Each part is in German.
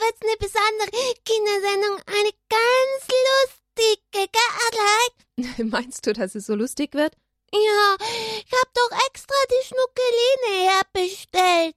wird's eine besondere Kindersendung, eine ganz lustige, gell? Meinst du, dass es so lustig wird? Ja, ich hab doch extra die Schnuckeline herbestellt.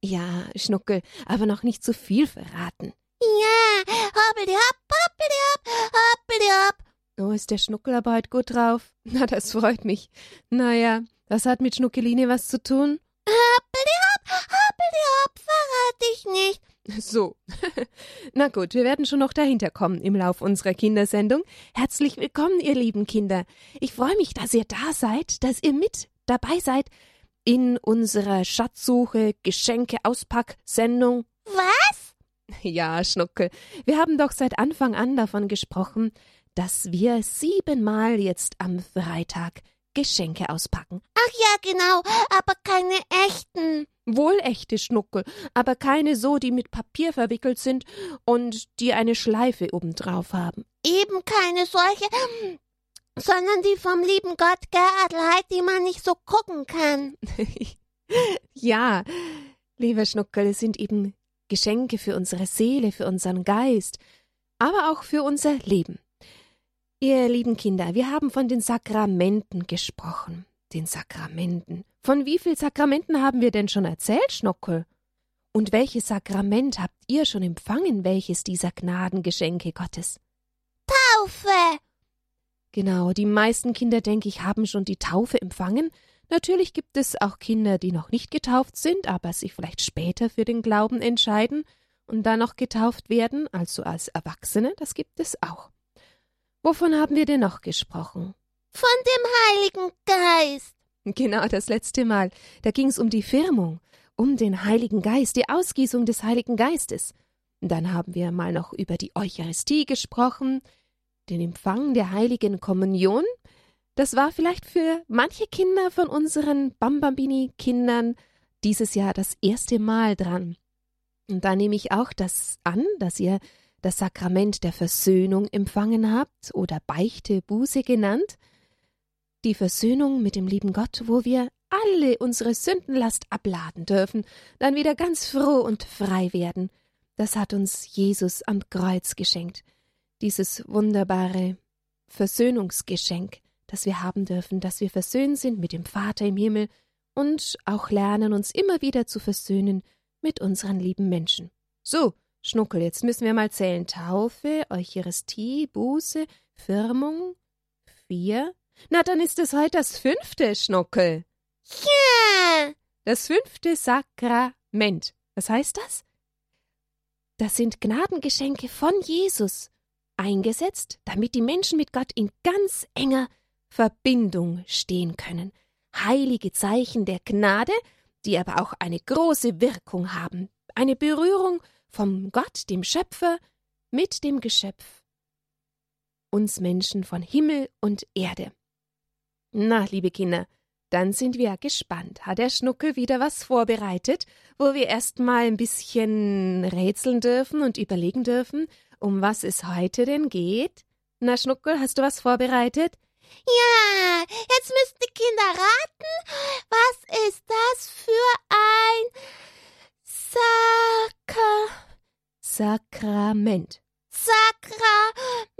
Ja, Schnuckel, aber noch nicht zu viel verraten. Ja, hoppeli hopp, hoppeli hopp, hoppeli hopp. Oh, ist der Schnuckel aber heute gut drauf? Na, das freut mich. Naja, das hat mit Schnuckeline was zu tun? Hoppeli hopp, hoppeli hopp, verrate ich nicht. So. Na gut, wir werden schon noch dahinter kommen im Lauf unserer Kindersendung. Herzlich willkommen, ihr lieben Kinder. Ich freue mich, dass ihr da seid, dass ihr mit dabei seid in unserer Schatzsuche Geschenke Auspack Sendung. Was? Ja, Schnuckel. Wir haben doch seit Anfang an davon gesprochen, dass wir siebenmal jetzt am Freitag Geschenke auspacken. Ach ja, genau, aber keine echten. Wohl echte Schnuckel, aber keine so, die mit Papier verwickelt sind und die eine Schleife obendrauf haben. Eben keine solche, sondern die vom lieben Gott, Adelheid, die man nicht so gucken kann. ja, lieber Schnuckel, es sind eben Geschenke für unsere Seele, für unseren Geist, aber auch für unser Leben. Ihr lieben Kinder, wir haben von den Sakramenten gesprochen. Den Sakramenten. Von wie viel Sakramenten haben wir denn schon erzählt, Schnuckel? Und welches Sakrament habt ihr schon empfangen, welches dieser Gnadengeschenke Gottes? Taufe! Genau, die meisten Kinder, denke ich, haben schon die Taufe empfangen. Natürlich gibt es auch Kinder, die noch nicht getauft sind, aber sich vielleicht später für den Glauben entscheiden und dann noch getauft werden, also als Erwachsene, das gibt es auch. Wovon haben wir denn noch gesprochen? Von dem Heiligen Geist. Genau, das letzte Mal. Da ging es um die Firmung, um den Heiligen Geist, die Ausgießung des Heiligen Geistes. Dann haben wir mal noch über die Eucharistie gesprochen, den Empfang der Heiligen Kommunion. Das war vielleicht für manche Kinder von unseren Bambambini-Kindern dieses Jahr das erste Mal dran. Und da nehme ich auch das an, dass ihr das Sakrament der Versöhnung empfangen habt oder Beichte Buße genannt, die Versöhnung mit dem lieben Gott, wo wir alle unsere Sündenlast abladen dürfen, dann wieder ganz froh und frei werden. Das hat uns Jesus am Kreuz geschenkt, dieses wunderbare Versöhnungsgeschenk, das wir haben dürfen, dass wir versöhnt sind mit dem Vater im Himmel und auch lernen, uns immer wieder zu versöhnen mit unseren lieben Menschen. So, Schnuckel, jetzt müssen wir mal zählen. Taufe, Eucharistie, Buße, Firmung. Vier. Na, dann ist es heute das fünfte, Schnuckel. Ja. Das fünfte Sakrament. Was heißt das? Das sind Gnadengeschenke von Jesus, eingesetzt, damit die Menschen mit Gott in ganz enger Verbindung stehen können. Heilige Zeichen der Gnade, die aber auch eine große Wirkung haben. Eine Berührung vom Gott, dem Schöpfer, mit dem Geschöpf, uns Menschen von Himmel und Erde. Na, liebe Kinder, dann sind wir gespannt. Hat der Schnuckel wieder was vorbereitet, wo wir erst mal ein bisschen rätseln dürfen und überlegen dürfen, um was es heute denn geht? Na, Schnuckel, hast du was vorbereitet? Ja, jetzt müssen die Kinder raten, was ist das für ein Sakra Sakrament. Sakrament.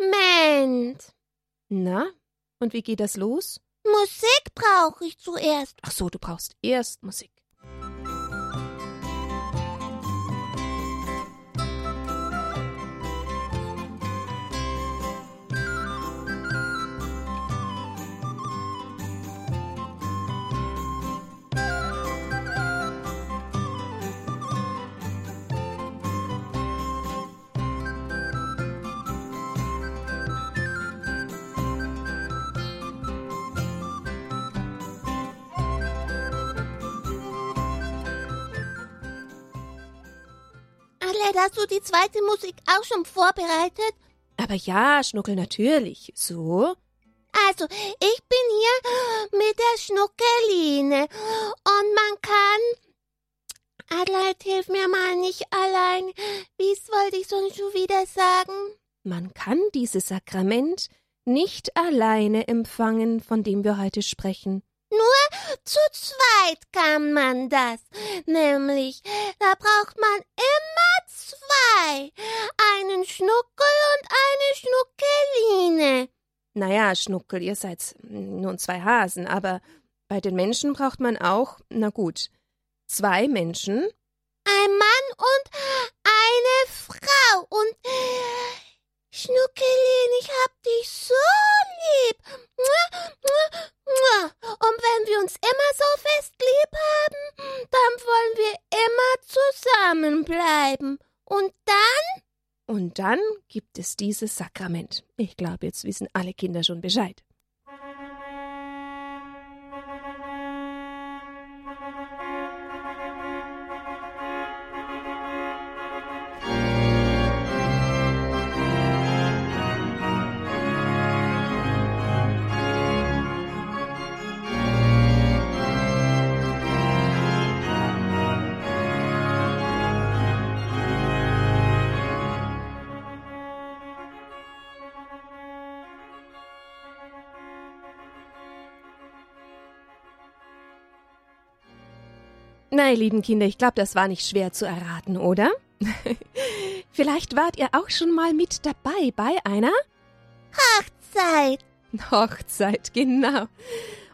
Na, und wie geht das los? Musik brauche ich zuerst. Ach so, du brauchst erst Musik. Adelaide, hast du die zweite Musik auch schon vorbereitet? Aber ja, Schnuckel, natürlich. So? Also, ich bin hier mit der Schnuckeline und man kann. Adelaide, hilf mir mal nicht allein. Wie's wollte ich sonst schon wieder sagen? Man kann dieses Sakrament nicht alleine empfangen, von dem wir heute sprechen. Nur zu zweit kann man das. Nämlich, da braucht man immer zwei. Einen Schnuckel und eine Schnuckeline. Naja, Schnuckel, ihr seid nun zwei Hasen, aber bei den Menschen braucht man auch, na gut, zwei Menschen. Ein Mann und eine Frau. Und äh, Schnuckelin, ich hab dich so lieb. Und wenn wir uns immer so fest lieb haben, dann wollen wir immer zusammenbleiben. Und dann? Und dann gibt es dieses Sakrament. Ich glaube, jetzt wissen alle Kinder schon Bescheid. Ihr lieben Kinder, ich glaube, das war nicht schwer zu erraten, oder? Vielleicht wart ihr auch schon mal mit dabei bei einer Hochzeit. Hochzeit, genau.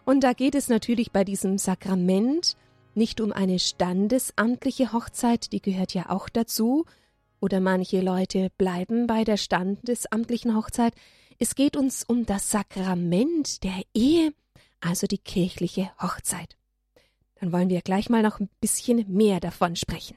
Und da geht es natürlich bei diesem Sakrament nicht um eine standesamtliche Hochzeit, die gehört ja auch dazu, oder manche Leute bleiben bei der standesamtlichen Hochzeit. Es geht uns um das Sakrament der Ehe, also die kirchliche Hochzeit. Dann wollen wir gleich mal noch ein bisschen mehr davon sprechen.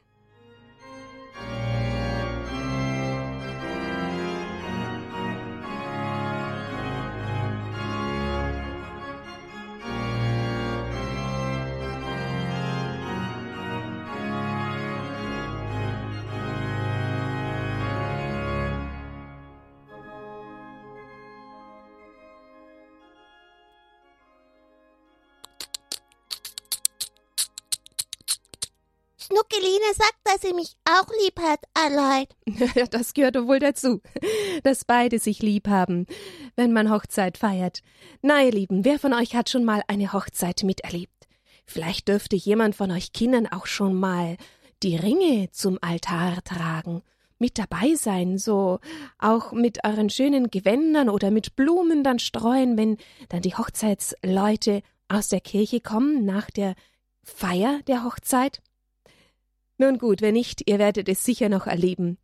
Schnuckeline sagt, dass sie mich auch lieb hat, allein. das gehört wohl dazu, dass beide sich lieb haben, wenn man Hochzeit feiert. Na, ihr Lieben, wer von euch hat schon mal eine Hochzeit miterlebt? Vielleicht dürfte jemand von euch Kindern auch schon mal die Ringe zum Altar tragen, mit dabei sein, so auch mit euren schönen Gewändern oder mit Blumen dann streuen, wenn dann die Hochzeitsleute aus der Kirche kommen nach der Feier der Hochzeit. Nun gut, wenn nicht, ihr werdet es sicher noch erleben.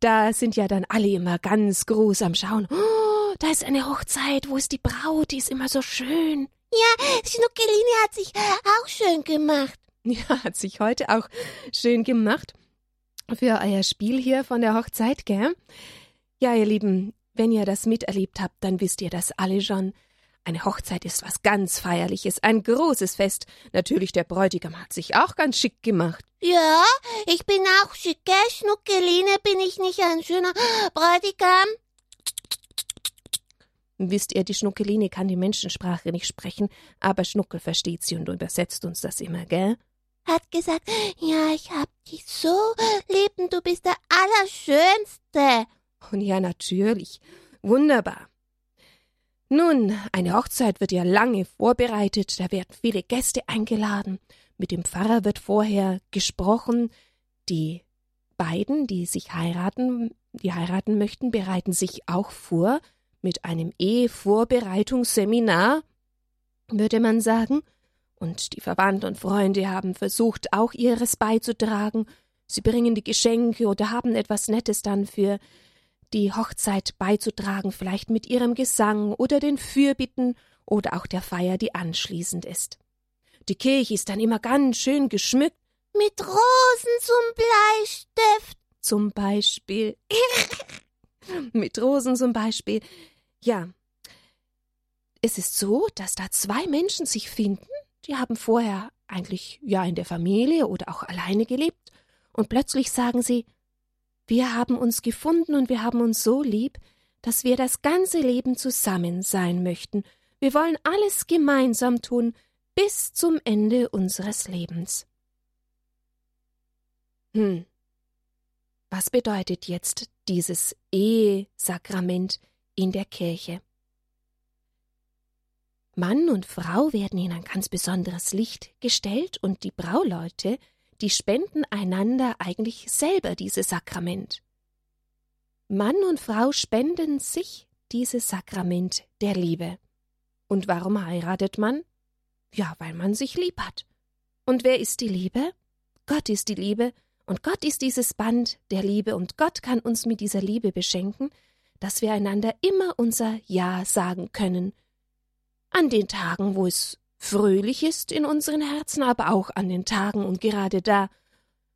Da sind ja dann alle immer ganz groß am Schauen. Oh, da ist eine Hochzeit, wo ist die Braut, die ist immer so schön. Ja, Schnuckeline hat sich auch schön gemacht. Ja, hat sich heute auch schön gemacht. Für euer Spiel hier von der Hochzeit, gell? Ja, ihr Lieben, wenn ihr das miterlebt habt, dann wisst ihr das alle schon. Eine Hochzeit ist was ganz Feierliches, ein großes Fest. Natürlich, der Bräutigam hat sich auch ganz schick gemacht. Ja, ich bin auch schick, gell, Schnuckeline? Bin ich nicht ein schöner Bräutigam? Wisst ihr, die Schnuckeline kann die Menschensprache nicht sprechen, aber Schnuckel versteht sie und übersetzt uns das immer, gell? Hat gesagt, ja, ich hab dich so lieb und du bist der Allerschönste. Und ja, natürlich. Wunderbar. Nun, eine Hochzeit wird ja lange vorbereitet, da werden viele Gäste eingeladen, mit dem Pfarrer wird vorher gesprochen, die beiden, die sich heiraten, die heiraten möchten, bereiten sich auch vor. Mit einem Ehevorbereitungsseminar, würde man sagen, und die Verwandten und Freunde haben versucht, auch ihres beizutragen, sie bringen die Geschenke oder haben etwas Nettes dann für die Hochzeit beizutragen, vielleicht mit ihrem Gesang oder den Fürbitten oder auch der Feier, die anschließend ist. Die Kirche ist dann immer ganz schön geschmückt. Mit Rosen zum Bleistift. Zum Beispiel. mit Rosen zum Beispiel. Ja. Es ist so, dass da zwei Menschen sich finden, die haben vorher eigentlich ja in der Familie oder auch alleine gelebt, und plötzlich sagen sie, wir haben uns gefunden und wir haben uns so lieb, dass wir das ganze Leben zusammen sein möchten. Wir wollen alles gemeinsam tun, bis zum Ende unseres Lebens. Hm. Was bedeutet jetzt dieses Ehesakrament in der Kirche? Mann und Frau werden in ein ganz besonderes Licht gestellt und die Brauleute die spenden einander eigentlich selber dieses Sakrament. Mann und Frau spenden sich dieses Sakrament der Liebe. Und warum heiratet man? Ja, weil man sich lieb hat. Und wer ist die Liebe? Gott ist die Liebe, und Gott ist dieses Band der Liebe, und Gott kann uns mit dieser Liebe beschenken, dass wir einander immer unser Ja sagen können. An den Tagen, wo es fröhlich ist in unseren Herzen, aber auch an den Tagen und gerade da,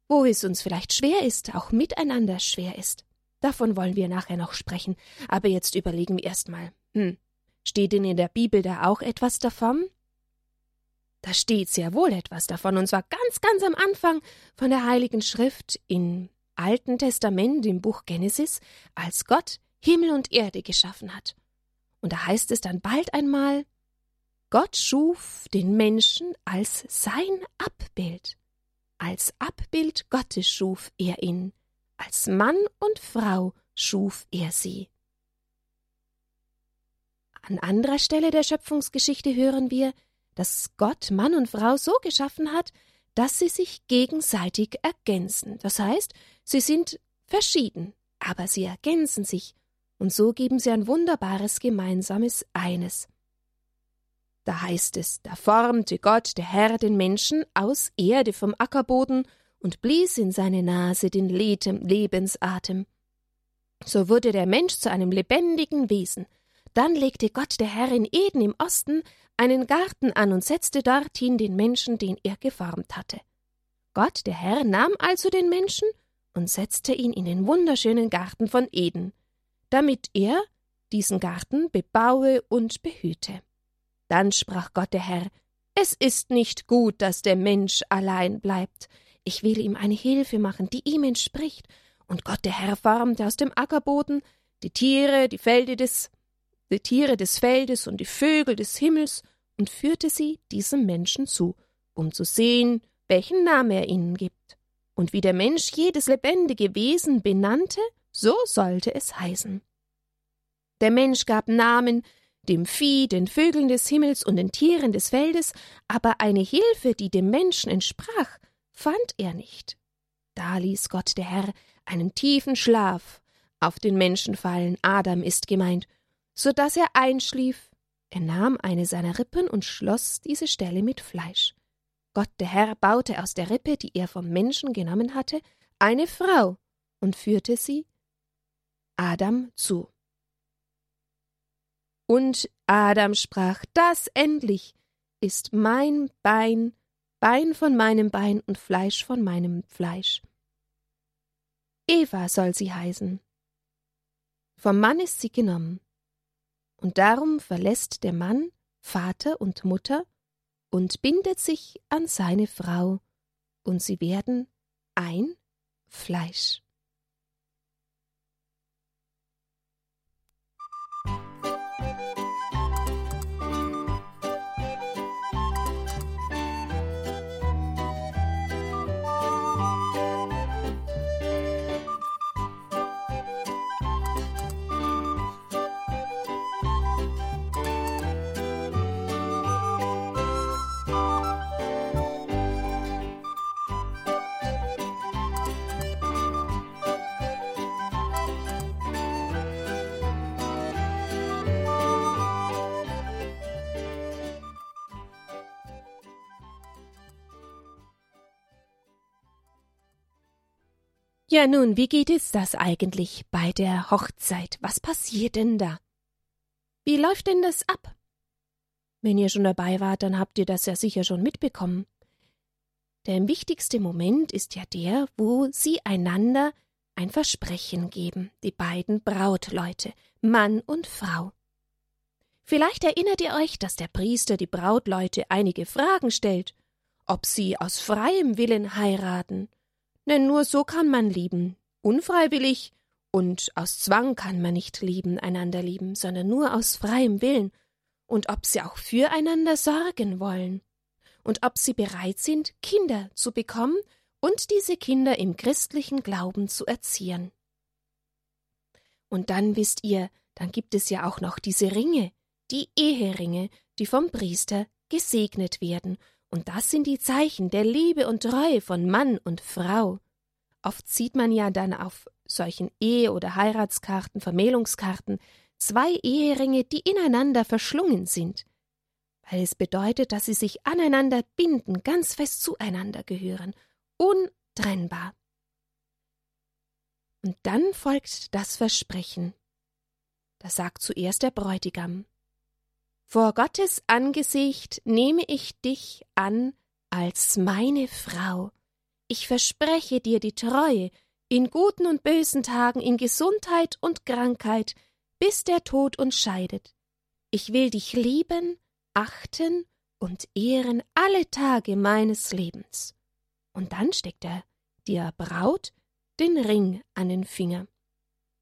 wo es uns vielleicht schwer ist, auch miteinander schwer ist. Davon wollen wir nachher noch sprechen, aber jetzt überlegen wir erst mal. Hm, steht denn in der Bibel da auch etwas davon? Da steht sehr wohl etwas davon, und zwar ganz, ganz am Anfang von der Heiligen Schrift im Alten Testament, im Buch Genesis, als Gott Himmel und Erde geschaffen hat. Und da heißt es dann bald einmal, Gott schuf den Menschen als sein Abbild. Als Abbild Gottes schuf er ihn, als Mann und Frau schuf er sie. An anderer Stelle der Schöpfungsgeschichte hören wir, dass Gott Mann und Frau so geschaffen hat, dass sie sich gegenseitig ergänzen. Das heißt, sie sind verschieden, aber sie ergänzen sich, und so geben sie ein wunderbares gemeinsames Eines. Da heißt es, da formte Gott, der Herr, den Menschen aus Erde vom Ackerboden und blies in seine Nase den Lebensatem. So wurde der Mensch zu einem lebendigen Wesen. Dann legte Gott, der Herr, in Eden im Osten einen Garten an und setzte dorthin den Menschen, den er geformt hatte. Gott, der Herr, nahm also den Menschen und setzte ihn in den wunderschönen Garten von Eden, damit er diesen Garten bebaue und behüte. Dann sprach Gott der Herr, es ist nicht gut, dass der Mensch allein bleibt. Ich will ihm eine Hilfe machen, die ihm entspricht. Und Gott der Herr formte aus dem Ackerboden die Tiere, die Felde des die Tiere des Feldes und die Vögel des Himmels und führte sie diesem Menschen zu, um zu sehen, welchen Namen er ihnen gibt. Und wie der Mensch jedes lebendige Wesen benannte, so sollte es heißen. Der Mensch gab Namen dem Vieh, den Vögeln des Himmels und den Tieren des Feldes, aber eine Hilfe, die dem Menschen entsprach, fand er nicht. Da ließ Gott der Herr einen tiefen Schlaf auf den Menschen fallen, Adam ist gemeint, so dass er einschlief. Er nahm eine seiner Rippen und schloss diese Stelle mit Fleisch. Gott der Herr baute aus der Rippe, die er vom Menschen genommen hatte, eine Frau und führte sie Adam zu. Und Adam sprach, das endlich ist mein Bein, Bein von meinem Bein und Fleisch von meinem Fleisch. Eva soll sie heißen. Vom Mann ist sie genommen. Und darum verlässt der Mann Vater und Mutter und bindet sich an seine Frau, und sie werden ein Fleisch. Ja, nun, wie geht es das eigentlich bei der Hochzeit? Was passiert denn da? Wie läuft denn das ab? Wenn ihr schon dabei wart, dann habt ihr das ja sicher schon mitbekommen. Der wichtigste Moment ist ja der, wo sie einander ein Versprechen geben, die beiden Brautleute, Mann und Frau. Vielleicht erinnert ihr euch, dass der Priester die Brautleute einige Fragen stellt, ob sie aus freiem Willen heiraten denn nur so kann man lieben, unfreiwillig und aus Zwang kann man nicht lieben, einander lieben, sondern nur aus freiem Willen, und ob sie auch füreinander sorgen wollen, und ob sie bereit sind, Kinder zu bekommen und diese Kinder im christlichen Glauben zu erziehen. Und dann wisst ihr, dann gibt es ja auch noch diese Ringe, die Eheringe, die vom Priester gesegnet werden und das sind die Zeichen der Liebe und Treue von Mann und Frau. Oft sieht man ja dann auf solchen Ehe- oder Heiratskarten, Vermählungskarten, zwei Eheringe, die ineinander verschlungen sind, weil es bedeutet, dass sie sich aneinander binden, ganz fest zueinander gehören, untrennbar. Und dann folgt das Versprechen. Da sagt zuerst der Bräutigam Vor Gottes Angesicht nehme ich dich an als meine Frau. Ich verspreche dir die Treue, in guten und bösen Tagen, in Gesundheit und Krankheit, bis der Tod uns scheidet. Ich will dich lieben, achten und ehren alle Tage meines Lebens. Und dann steckt er der Braut den Ring an den Finger.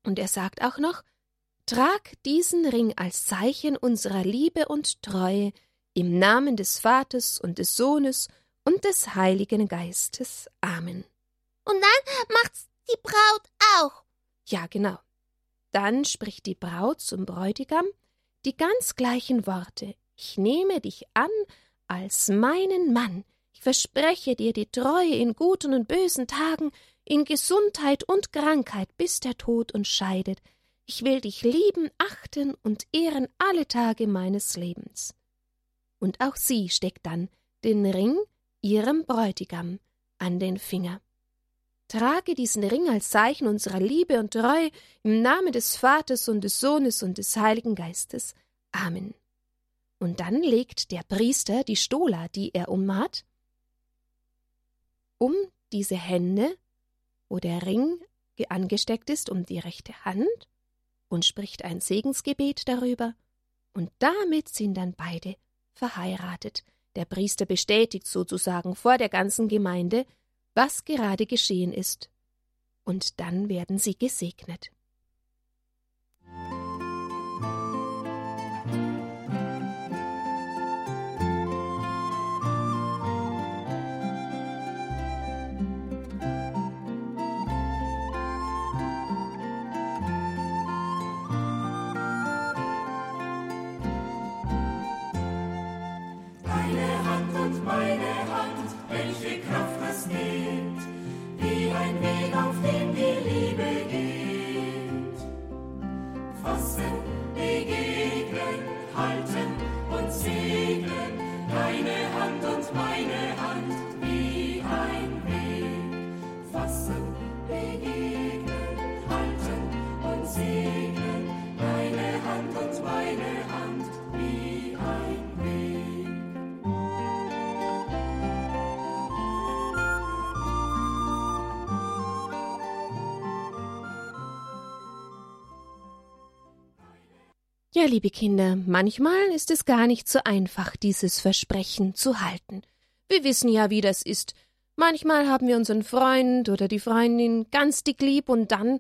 Und er sagt auch noch, Trag diesen Ring als Zeichen unserer Liebe und Treue im Namen des Vaters und des Sohnes und des Heiligen Geistes. Amen. Und dann macht's die Braut auch. Ja, genau. Dann spricht die Braut zum Bräutigam die ganz gleichen Worte. Ich nehme dich an als meinen Mann. Ich verspreche dir die Treue in guten und bösen Tagen, in Gesundheit und Krankheit, bis der Tod uns scheidet. Ich will dich lieben, achten und ehren alle Tage meines Lebens. Und auch sie steckt dann den Ring ihrem Bräutigam an den Finger. Trage diesen Ring als Zeichen unserer Liebe und Treue im Namen des Vaters und des Sohnes und des Heiligen Geistes. Amen. Und dann legt der Priester die Stola, die er umhat, um diese Hände, wo der Ring angesteckt ist, um die rechte Hand und spricht ein Segensgebet darüber, und damit sind dann beide verheiratet. Der Priester bestätigt sozusagen vor der ganzen Gemeinde, was gerade geschehen ist, und dann werden sie gesegnet. see. Ja, liebe Kinder, manchmal ist es gar nicht so einfach, dieses Versprechen zu halten. Wir wissen ja, wie das ist. Manchmal haben wir unseren Freund oder die Freundin ganz dick lieb und dann,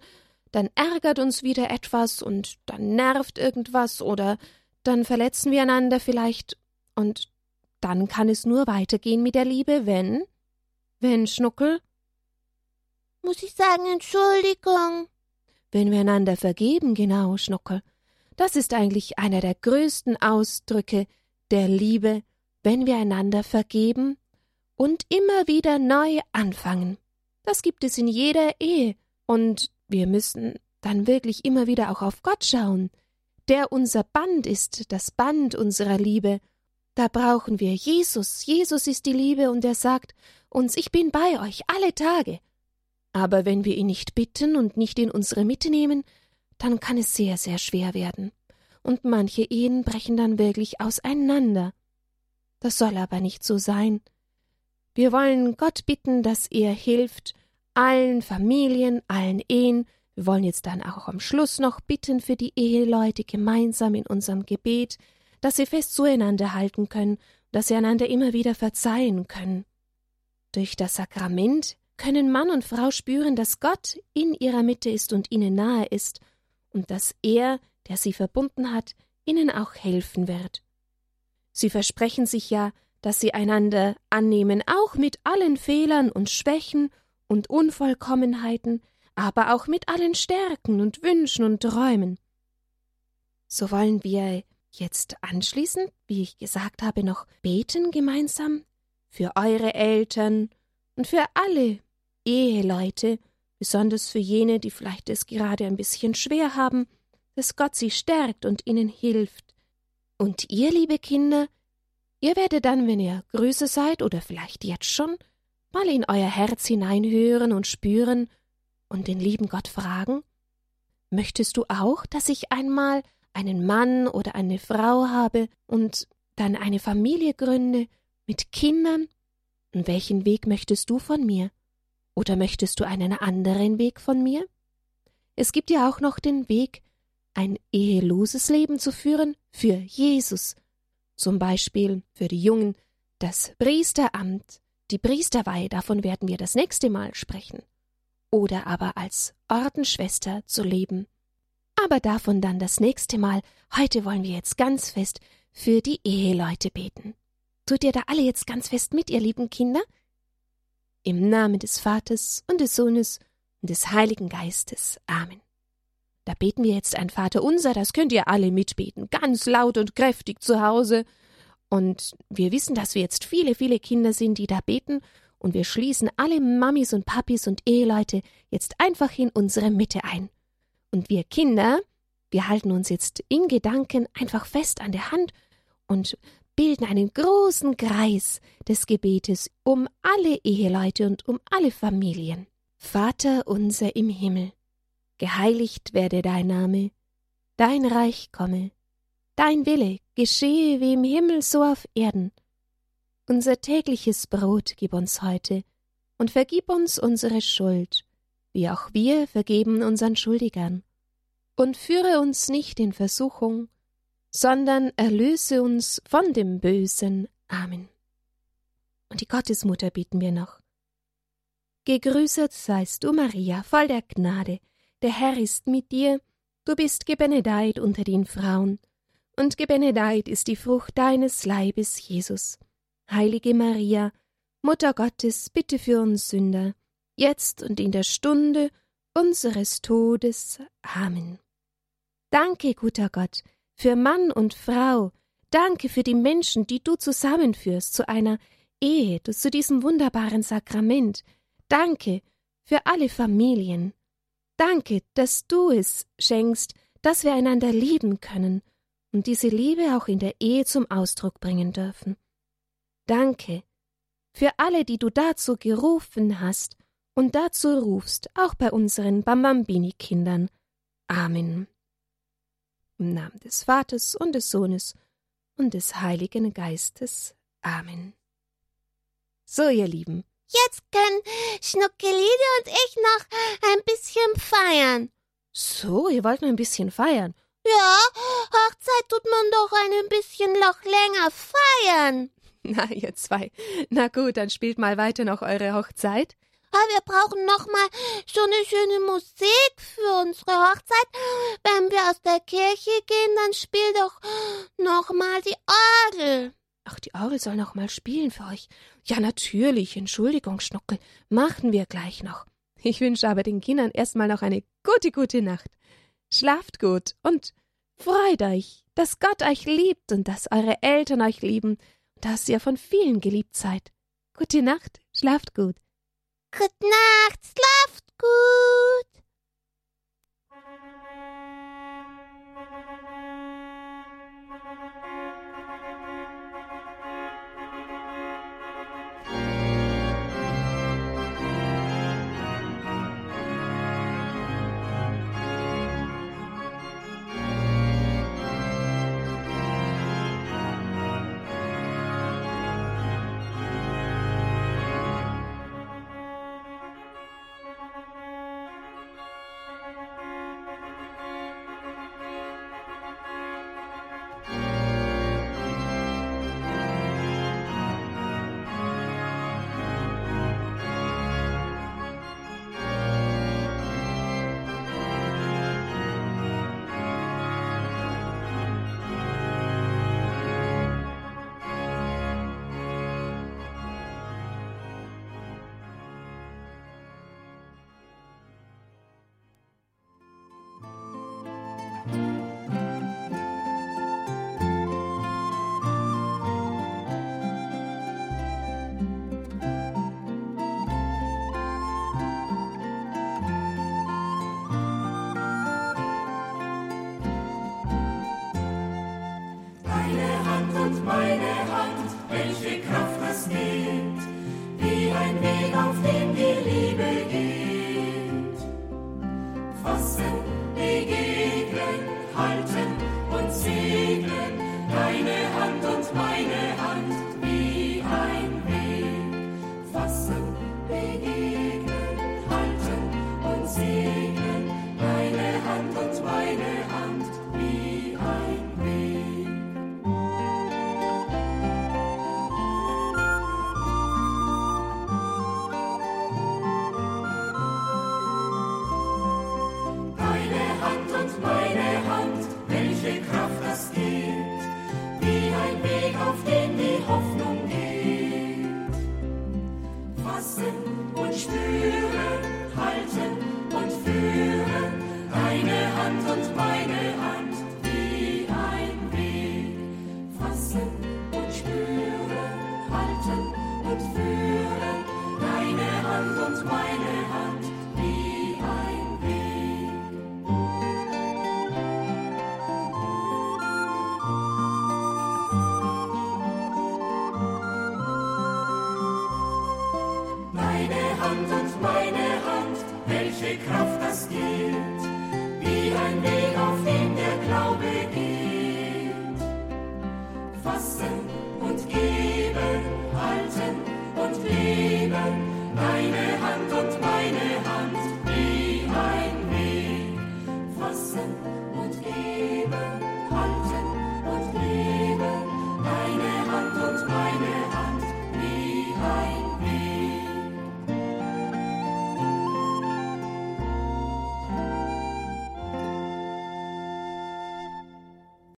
dann ärgert uns wieder etwas und dann nervt irgendwas oder dann verletzen wir einander vielleicht und dann kann es nur weitergehen mit der Liebe, wenn, wenn Schnuckel? Muss ich sagen, Entschuldigung. Wenn wir einander vergeben, genau, Schnuckel. Das ist eigentlich einer der größten Ausdrücke der Liebe, wenn wir einander vergeben und immer wieder neu anfangen. Das gibt es in jeder Ehe, und wir müssen dann wirklich immer wieder auch auf Gott schauen, der unser Band ist, das Band unserer Liebe. Da brauchen wir Jesus. Jesus ist die Liebe, und er sagt uns, ich bin bei euch alle Tage. Aber wenn wir ihn nicht bitten und nicht in unsere Mitte nehmen, dann kann es sehr, sehr schwer werden. Und manche Ehen brechen dann wirklich auseinander. Das soll aber nicht so sein. Wir wollen Gott bitten, dass er hilft, allen Familien, allen Ehen. Wir wollen jetzt dann auch am Schluss noch bitten für die Eheleute gemeinsam in unserem Gebet, dass sie fest zueinander halten können, dass sie einander immer wieder verzeihen können. Durch das Sakrament können Mann und Frau spüren, dass Gott in ihrer Mitte ist und ihnen nahe ist und dass er, der sie verbunden hat, ihnen auch helfen wird. Sie versprechen sich ja, dass sie einander annehmen, auch mit allen Fehlern und Schwächen und Unvollkommenheiten, aber auch mit allen Stärken und Wünschen und Träumen. So wollen wir jetzt anschließend, wie ich gesagt habe, noch beten gemeinsam für eure Eltern und für alle Eheleute, besonders für jene, die vielleicht es gerade ein bisschen schwer haben, dass Gott sie stärkt und ihnen hilft. Und ihr, liebe Kinder, ihr werdet dann, wenn ihr größer seid oder vielleicht jetzt schon, mal in euer Herz hineinhören und spüren und den lieben Gott fragen, möchtest du auch, dass ich einmal einen Mann oder eine Frau habe und dann eine Familie gründe mit Kindern? Und welchen Weg möchtest du von mir? Oder möchtest du einen anderen Weg von mir? Es gibt ja auch noch den Weg, ein eheloses Leben zu führen für Jesus. Zum Beispiel für die Jungen das Priesteramt, die Priesterweihe, davon werden wir das nächste Mal sprechen. Oder aber als Ordensschwester zu leben. Aber davon dann das nächste Mal. Heute wollen wir jetzt ganz fest für die Eheleute beten. Tut ihr da alle jetzt ganz fest mit, ihr lieben Kinder? Im Namen des Vaters und des Sohnes und des Heiligen Geistes. Amen. Da beten wir jetzt ein Vater unser, das könnt ihr alle mitbeten, ganz laut und kräftig zu Hause. Und wir wissen, dass wir jetzt viele, viele Kinder sind, die da beten, und wir schließen alle Mamis und Papis und Eheleute jetzt einfach in unsere Mitte ein. Und wir Kinder, wir halten uns jetzt in Gedanken einfach fest an der Hand und bilden einen großen Kreis des Gebetes um alle Eheleute und um alle Familien. Vater unser im Himmel, geheiligt werde dein Name, dein Reich komme, dein Wille geschehe wie im Himmel so auf Erden. Unser tägliches Brot gib uns heute und vergib uns unsere Schuld, wie auch wir vergeben unseren Schuldigern. Und führe uns nicht in Versuchung, sondern erlöse uns von dem Bösen. Amen. Und die Gottesmutter bitten wir noch. Gegrüßet seist du, Maria, voll der Gnade, der Herr ist mit dir, du bist gebenedeit unter den Frauen, und gebenedeit ist die Frucht deines Leibes, Jesus. Heilige Maria, Mutter Gottes, bitte für uns Sünder, jetzt und in der Stunde unseres Todes. Amen. Danke, guter Gott, für Mann und Frau, danke für die Menschen, die du zusammenführst zu einer Ehe, zu diesem wunderbaren Sakrament. Danke für alle Familien. Danke, dass du es schenkst, dass wir einander lieben können und diese Liebe auch in der Ehe zum Ausdruck bringen dürfen. Danke für alle, die du dazu gerufen hast und dazu rufst, auch bei unseren Bambambini-Kindern. Amen. Im Namen des Vaters und des Sohnes und des Heiligen Geistes. Amen. So, ihr Lieben. Jetzt können Schnuckelide und ich noch ein bisschen feiern. So, ihr wollt noch ein bisschen feiern. Ja, Hochzeit tut man doch ein bisschen noch länger feiern. Na, ihr zwei. Na gut, dann spielt mal weiter noch eure Hochzeit. Aber wir brauchen noch mal so eine schöne Musik für unsere Hochzeit. Wenn wir aus der Kirche gehen, dann spiel doch noch mal die Orgel. Ach, die Orgel soll noch mal spielen für euch. Ja, natürlich. Entschuldigung, Schnuckel. Machen wir gleich noch. Ich wünsche aber den Kindern erstmal noch eine gute, gute Nacht. Schlaft gut und freut euch, dass Gott euch liebt und dass eure Eltern euch lieben und dass ihr von vielen geliebt seid. Gute Nacht, schlaft gut. Gute Nacht, schlaft gut. Musik fassen und geben, halten.